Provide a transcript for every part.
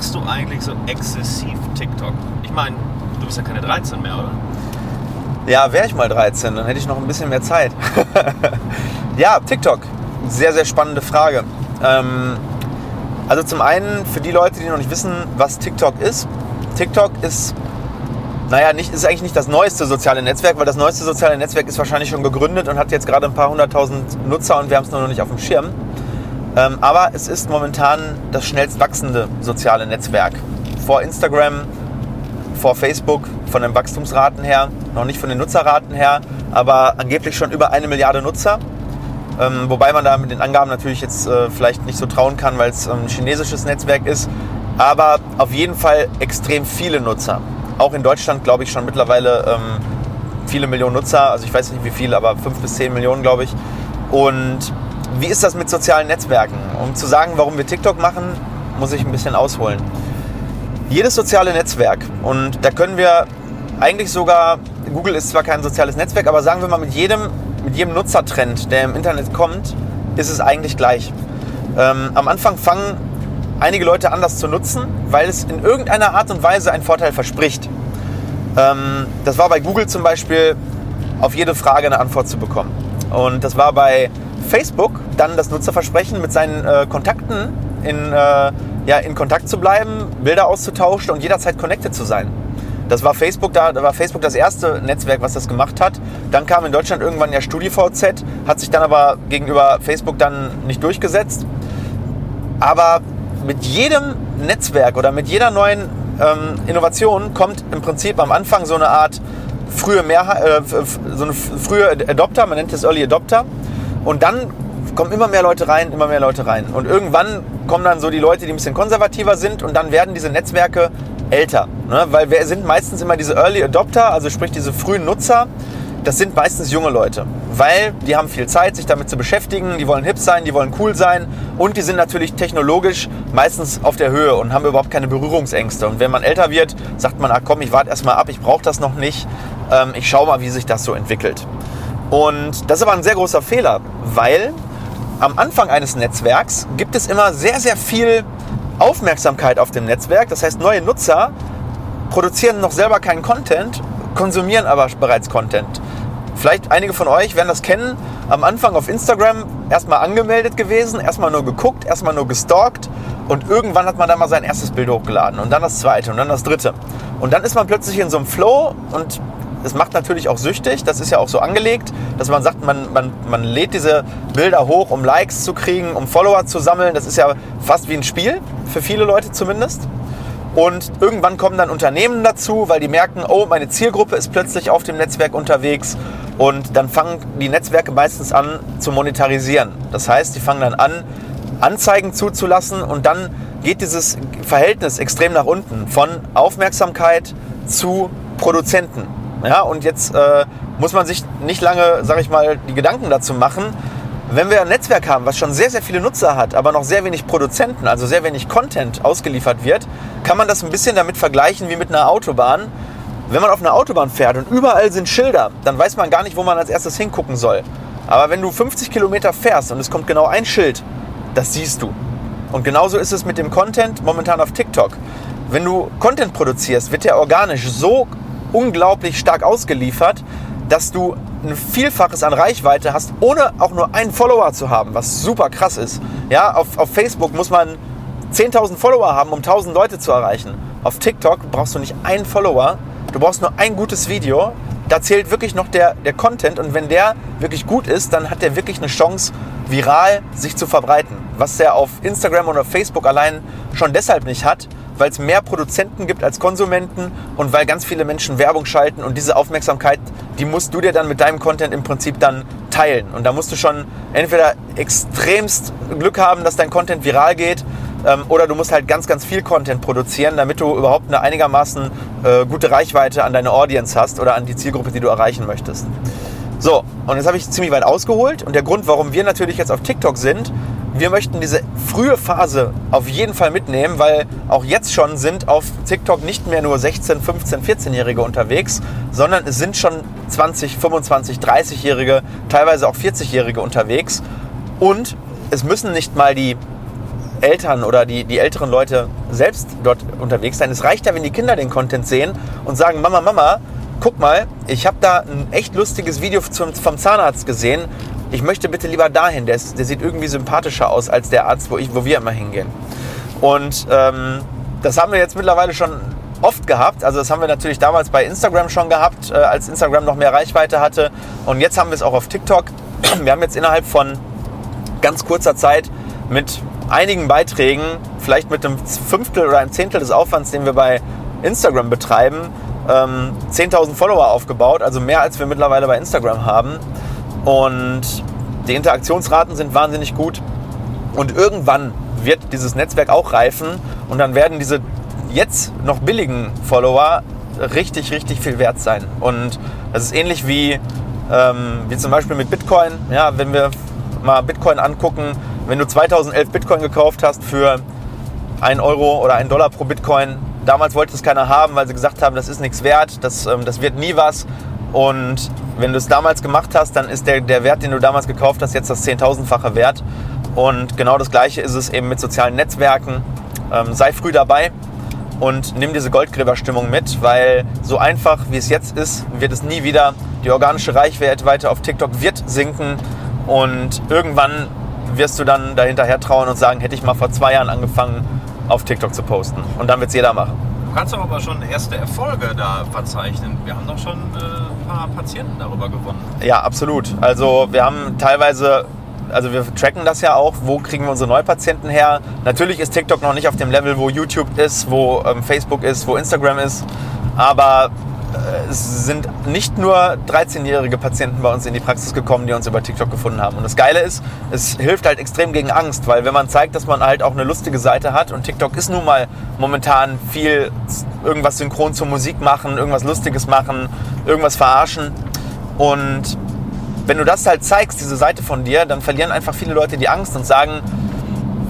machst du eigentlich so exzessiv TikTok? Ich meine, du bist ja keine 13 mehr, oder? Ja, wäre ich mal 13, dann hätte ich noch ein bisschen mehr Zeit. ja, TikTok. Sehr, sehr spannende Frage. Ähm, also zum einen für die Leute, die noch nicht wissen, was TikTok ist. TikTok ist, naja, nicht, ist eigentlich nicht das neueste soziale Netzwerk, weil das neueste soziale Netzwerk ist wahrscheinlich schon gegründet und hat jetzt gerade ein paar hunderttausend Nutzer und wir haben es nur noch nicht auf dem Schirm. Ähm, aber es ist momentan das schnellst wachsende soziale Netzwerk. Vor Instagram, vor Facebook, von den Wachstumsraten her, noch nicht von den Nutzerraten her, aber angeblich schon über eine Milliarde Nutzer. Ähm, wobei man da mit den Angaben natürlich jetzt äh, vielleicht nicht so trauen kann, weil es ein chinesisches Netzwerk ist. Aber auf jeden Fall extrem viele Nutzer. Auch in Deutschland glaube ich schon mittlerweile ähm, viele Millionen Nutzer. Also ich weiß nicht wie viele, aber fünf bis zehn Millionen glaube ich. Und wie ist das mit sozialen Netzwerken? Um zu sagen, warum wir TikTok machen, muss ich ein bisschen ausholen. Jedes soziale Netzwerk, und da können wir eigentlich sogar, Google ist zwar kein soziales Netzwerk, aber sagen wir mal mit jedem mit jedem Nutzertrend, der im Internet kommt, ist es eigentlich gleich. Ähm, am Anfang fangen einige Leute an, das zu nutzen, weil es in irgendeiner Art und Weise einen Vorteil verspricht. Ähm, das war bei Google zum Beispiel, auf jede Frage eine Antwort zu bekommen. Und das war bei Facebook dann das Nutzerversprechen, mit seinen äh, Kontakten in, äh, ja, in Kontakt zu bleiben, Bilder auszutauschen und jederzeit connected zu sein. Das war Facebook, da, war Facebook das erste Netzwerk, was das gemacht hat. Dann kam in Deutschland irgendwann ja StudiVZ, hat sich dann aber gegenüber Facebook dann nicht durchgesetzt. Aber mit jedem Netzwerk oder mit jeder neuen ähm, Innovation kommt im Prinzip am Anfang so eine Art frühe Mehrheit, äh, so eine frühe Adopter, man nennt es Early Adopter. Und dann kommen immer mehr Leute rein, immer mehr Leute rein. Und irgendwann kommen dann so die Leute, die ein bisschen konservativer sind und dann werden diese Netzwerke älter. Ne? Weil wir sind meistens immer diese Early Adopter, also sprich diese frühen Nutzer. Das sind meistens junge Leute, weil die haben viel Zeit, sich damit zu beschäftigen, die wollen hip sein, die wollen cool sein und die sind natürlich technologisch meistens auf der Höhe und haben überhaupt keine Berührungsängste. Und wenn man älter wird, sagt man, ach komm, ich warte erstmal ab, ich brauche das noch nicht, ähm, ich schaue mal, wie sich das so entwickelt. Und das ist aber ein sehr großer Fehler, weil am Anfang eines Netzwerks gibt es immer sehr, sehr viel Aufmerksamkeit auf dem Netzwerk. Das heißt, neue Nutzer produzieren noch selber keinen Content, konsumieren aber bereits Content. Vielleicht einige von euch werden das kennen. Am Anfang auf Instagram erstmal angemeldet gewesen, erstmal nur geguckt, erstmal nur gestalkt und irgendwann hat man dann mal sein erstes Bild hochgeladen und dann das zweite und dann das dritte. Und dann ist man plötzlich in so einem Flow und es macht natürlich auch süchtig, das ist ja auch so angelegt, dass man sagt, man, man, man lädt diese Bilder hoch, um Likes zu kriegen, um Follower zu sammeln. Das ist ja fast wie ein Spiel, für viele Leute zumindest. Und irgendwann kommen dann Unternehmen dazu, weil die merken, oh, meine Zielgruppe ist plötzlich auf dem Netzwerk unterwegs. Und dann fangen die Netzwerke meistens an zu monetarisieren. Das heißt, die fangen dann an, Anzeigen zuzulassen und dann geht dieses Verhältnis extrem nach unten von Aufmerksamkeit zu Produzenten. Ja, und jetzt äh, muss man sich nicht lange, sag ich mal, die Gedanken dazu machen. Wenn wir ein Netzwerk haben, was schon sehr, sehr viele Nutzer hat, aber noch sehr wenig Produzenten, also sehr wenig Content ausgeliefert wird, kann man das ein bisschen damit vergleichen wie mit einer Autobahn. Wenn man auf einer Autobahn fährt und überall sind Schilder, dann weiß man gar nicht, wo man als erstes hingucken soll. Aber wenn du 50 Kilometer fährst und es kommt genau ein Schild, das siehst du. Und genauso ist es mit dem Content momentan auf TikTok. Wenn du Content produzierst, wird der organisch so unglaublich stark ausgeliefert, dass du ein Vielfaches an Reichweite hast, ohne auch nur einen Follower zu haben, was super krass ist. Ja, auf, auf Facebook muss man 10.000 Follower haben, um 1.000 Leute zu erreichen. Auf TikTok brauchst du nicht einen Follower, du brauchst nur ein gutes Video. Da zählt wirklich noch der, der Content und wenn der wirklich gut ist, dann hat der wirklich eine Chance, viral sich zu verbreiten. Was der auf Instagram oder Facebook allein schon deshalb nicht hat, weil es mehr Produzenten gibt als Konsumenten und weil ganz viele Menschen Werbung schalten und diese Aufmerksamkeit, die musst du dir dann mit deinem Content im Prinzip dann teilen. Und da musst du schon entweder extremst Glück haben, dass dein Content viral geht ähm, oder du musst halt ganz, ganz viel Content produzieren, damit du überhaupt eine einigermaßen äh, gute Reichweite an deine Audience hast oder an die Zielgruppe, die du erreichen möchtest. So, und jetzt habe ich ziemlich weit ausgeholt und der Grund, warum wir natürlich jetzt auf TikTok sind, wir möchten diese frühe Phase auf jeden Fall mitnehmen, weil auch jetzt schon sind auf TikTok nicht mehr nur 16, 15, 14-Jährige unterwegs, sondern es sind schon 20, 25, 30-Jährige, teilweise auch 40-Jährige unterwegs. Und es müssen nicht mal die Eltern oder die, die älteren Leute selbst dort unterwegs sein. Es reicht ja, wenn die Kinder den Content sehen und sagen, Mama, Mama, guck mal, ich habe da ein echt lustiges Video vom Zahnarzt gesehen. Ich möchte bitte lieber dahin. Der, ist, der sieht irgendwie sympathischer aus als der Arzt, wo, ich, wo wir immer hingehen. Und ähm, das haben wir jetzt mittlerweile schon oft gehabt. Also das haben wir natürlich damals bei Instagram schon gehabt, äh, als Instagram noch mehr Reichweite hatte. Und jetzt haben wir es auch auf TikTok. Wir haben jetzt innerhalb von ganz kurzer Zeit mit einigen Beiträgen, vielleicht mit einem Fünftel oder einem Zehntel des Aufwands, den wir bei Instagram betreiben, ähm, 10.000 Follower aufgebaut, also mehr als wir mittlerweile bei Instagram haben. Und die Interaktionsraten sind wahnsinnig gut. Und irgendwann wird dieses Netzwerk auch reifen und dann werden diese jetzt noch billigen Follower richtig, richtig viel wert sein. Und das ist ähnlich wie, ähm, wie zum Beispiel mit Bitcoin. Ja, wenn wir mal Bitcoin angucken, wenn du 2011 Bitcoin gekauft hast für 1 Euro oder 1 Dollar pro Bitcoin, damals wollte es keiner haben, weil sie gesagt haben, das ist nichts wert, das, ähm, das wird nie was. Und wenn du es damals gemacht hast, dann ist der, der Wert, den du damals gekauft hast, jetzt das Zehntausendfache wert. Und genau das Gleiche ist es eben mit sozialen Netzwerken. Ähm, sei früh dabei und nimm diese Goldgräberstimmung mit, weil so einfach wie es jetzt ist, wird es nie wieder. Die organische Reichweite auf TikTok wird sinken und irgendwann wirst du dann dahinterher trauen und sagen, hätte ich mal vor zwei Jahren angefangen, auf TikTok zu posten. Und dann wird es jeder machen. Du kannst doch aber schon erste Erfolge da verzeichnen. Wir haben doch schon äh, paar Patienten darüber gewonnen. Ja, absolut. Also wir haben teilweise also wir tracken das ja auch, wo kriegen wir unsere Neupatienten her. Natürlich ist TikTok noch nicht auf dem Level, wo YouTube ist, wo ähm, Facebook ist, wo Instagram ist, aber es sind nicht nur 13-jährige Patienten bei uns in die Praxis gekommen, die uns über TikTok gefunden haben. Und das Geile ist, es hilft halt extrem gegen Angst, weil wenn man zeigt, dass man halt auch eine lustige Seite hat und TikTok ist nun mal momentan viel irgendwas synchron zur Musik machen, irgendwas Lustiges machen, irgendwas verarschen. Und wenn du das halt zeigst, diese Seite von dir, dann verlieren einfach viele Leute die Angst und sagen,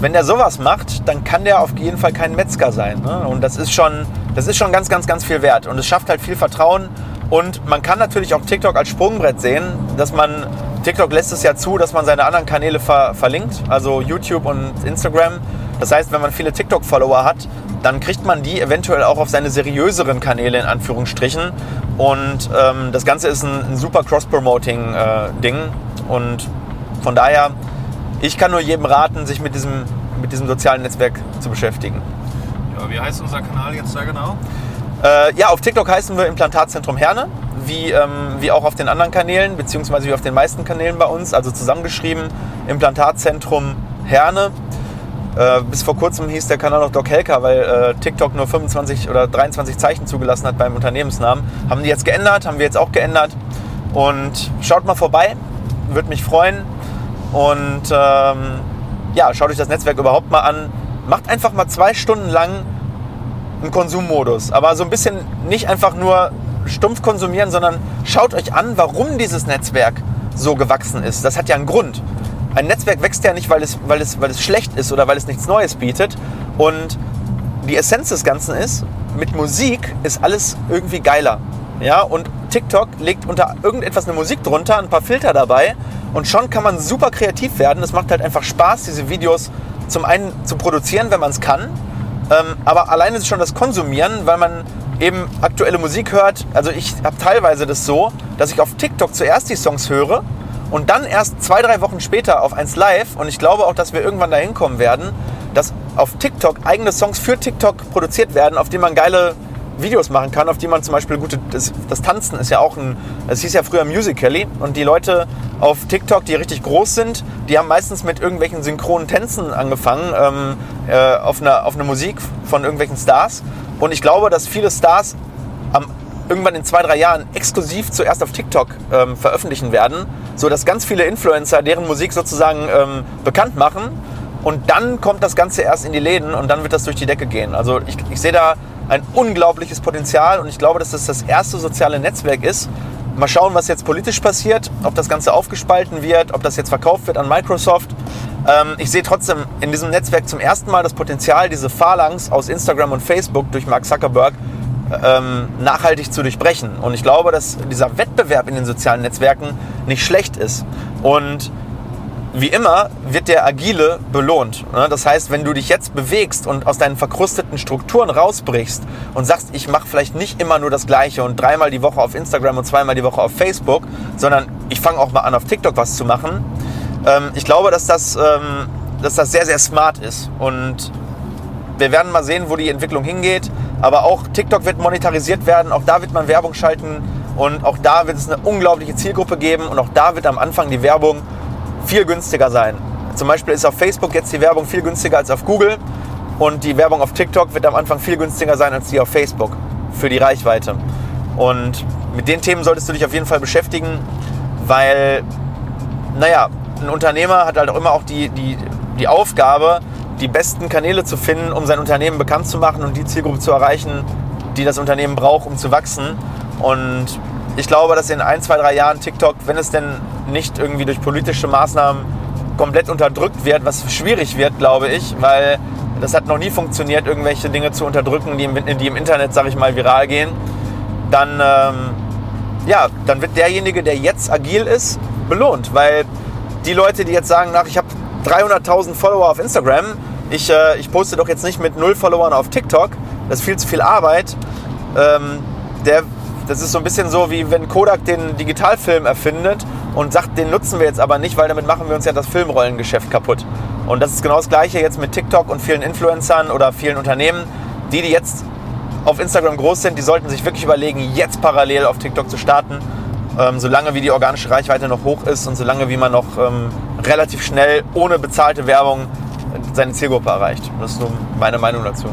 wenn der sowas macht, dann kann der auf jeden Fall kein Metzger sein. Ne? Und das ist schon, das ist schon ganz, ganz, ganz viel wert. Und es schafft halt viel Vertrauen. Und man kann natürlich auch TikTok als Sprungbrett sehen, dass man, TikTok lässt es ja zu, dass man seine anderen Kanäle ver verlinkt, also YouTube und Instagram. Das heißt, wenn man viele TikTok-Follower hat, dann kriegt man die eventuell auch auf seine seriöseren Kanäle in Anführungsstrichen. Und ähm, das Ganze ist ein, ein super Cross-Promoting-Ding. Äh, und von daher, ich kann nur jedem raten, sich mit diesem, mit diesem sozialen Netzwerk zu beschäftigen. Ja, wie heißt unser Kanal jetzt da genau? Äh, ja, auf TikTok heißen wir Implantatzentrum Herne, wie, ähm, wie auch auf den anderen Kanälen, beziehungsweise wie auf den meisten Kanälen bei uns, also zusammengeschrieben Implantatzentrum Herne. Äh, bis vor kurzem hieß der Kanal noch Doc Helker, weil äh, TikTok nur 25 oder 23 Zeichen zugelassen hat beim Unternehmensnamen. Haben die jetzt geändert, haben wir jetzt auch geändert. Und schaut mal vorbei, würde mich freuen. Und ähm, ja, schaut euch das Netzwerk überhaupt mal an. Macht einfach mal zwei Stunden lang einen Konsummodus. Aber so ein bisschen nicht einfach nur stumpf konsumieren, sondern schaut euch an, warum dieses Netzwerk so gewachsen ist. Das hat ja einen Grund ein Netzwerk wächst ja nicht, weil es, weil, es, weil es schlecht ist oder weil es nichts Neues bietet. Und die Essenz des Ganzen ist, mit Musik ist alles irgendwie geiler. Ja, und TikTok legt unter irgendetwas eine Musik drunter, ein paar Filter dabei und schon kann man super kreativ werden. Es macht halt einfach Spaß, diese Videos zum einen zu produzieren, wenn man es kann, ähm, aber alleine schon das Konsumieren, weil man eben aktuelle Musik hört. Also ich habe teilweise das so, dass ich auf TikTok zuerst die Songs höre und dann erst zwei, drei Wochen später auf 1 Live, und ich glaube auch, dass wir irgendwann dahin kommen werden, dass auf TikTok eigene Songs für TikTok produziert werden, auf denen man geile Videos machen kann, auf die man zum Beispiel gute. Das, das Tanzen ist ja auch ein. Es hieß ja früher Musical.ly und die Leute auf TikTok, die richtig groß sind, die haben meistens mit irgendwelchen synchronen Tänzen angefangen, ähm, äh, auf, eine, auf eine Musik von irgendwelchen Stars. Und ich glaube, dass viele Stars am, irgendwann in zwei, drei Jahren exklusiv zuerst auf TikTok ähm, veröffentlichen werden so dass ganz viele Influencer deren Musik sozusagen ähm, bekannt machen und dann kommt das Ganze erst in die Läden und dann wird das durch die Decke gehen. Also ich, ich sehe da ein unglaubliches Potenzial und ich glaube, dass das das erste soziale Netzwerk ist. Mal schauen, was jetzt politisch passiert, ob das Ganze aufgespalten wird, ob das jetzt verkauft wird an Microsoft. Ähm, ich sehe trotzdem in diesem Netzwerk zum ersten Mal das Potenzial, diese Phalanx aus Instagram und Facebook durch Mark Zuckerberg ähm, nachhaltig zu durchbrechen. Und ich glaube, dass dieser Wettbewerb in den sozialen Netzwerken nicht schlecht ist. Und wie immer wird der Agile belohnt. Ne? Das heißt, wenn du dich jetzt bewegst und aus deinen verkrusteten Strukturen rausbrichst und sagst, ich mache vielleicht nicht immer nur das Gleiche und dreimal die Woche auf Instagram und zweimal die Woche auf Facebook, sondern ich fange auch mal an, auf TikTok was zu machen. Ähm, ich glaube, dass das, ähm, dass das sehr, sehr smart ist. Und wir werden mal sehen, wo die Entwicklung hingeht. Aber auch TikTok wird monetarisiert werden, auch da wird man Werbung schalten und auch da wird es eine unglaubliche Zielgruppe geben und auch da wird am Anfang die Werbung viel günstiger sein. Zum Beispiel ist auf Facebook jetzt die Werbung viel günstiger als auf Google und die Werbung auf TikTok wird am Anfang viel günstiger sein als die auf Facebook für die Reichweite. Und mit den Themen solltest du dich auf jeden Fall beschäftigen, weil, naja, ein Unternehmer hat halt auch immer auch die, die, die Aufgabe, die besten Kanäle zu finden, um sein Unternehmen bekannt zu machen und die Zielgruppe zu erreichen, die das Unternehmen braucht, um zu wachsen. Und ich glaube, dass in ein, zwei, drei Jahren TikTok, wenn es denn nicht irgendwie durch politische Maßnahmen komplett unterdrückt wird, was schwierig wird, glaube ich, weil das hat noch nie funktioniert, irgendwelche Dinge zu unterdrücken, die im, die im Internet, sage ich mal, viral gehen, dann, ähm, ja, dann wird derjenige, der jetzt agil ist, belohnt, weil die Leute, die jetzt sagen, nach, ich habe 300.000 Follower auf Instagram, ich, äh, ich poste doch jetzt nicht mit null Followern auf TikTok, das ist viel zu viel Arbeit, ähm, der das ist so ein bisschen so, wie wenn Kodak den Digitalfilm erfindet und sagt, den nutzen wir jetzt aber nicht, weil damit machen wir uns ja das Filmrollengeschäft kaputt. Und das ist genau das Gleiche jetzt mit TikTok und vielen Influencern oder vielen Unternehmen. Die, die jetzt auf Instagram groß sind, die sollten sich wirklich überlegen, jetzt parallel auf TikTok zu starten, ähm, solange wie die organische Reichweite noch hoch ist und solange wie man noch ähm, relativ schnell ohne bezahlte Werbung seine Zielgruppe erreicht. Das ist so meine Meinung dazu.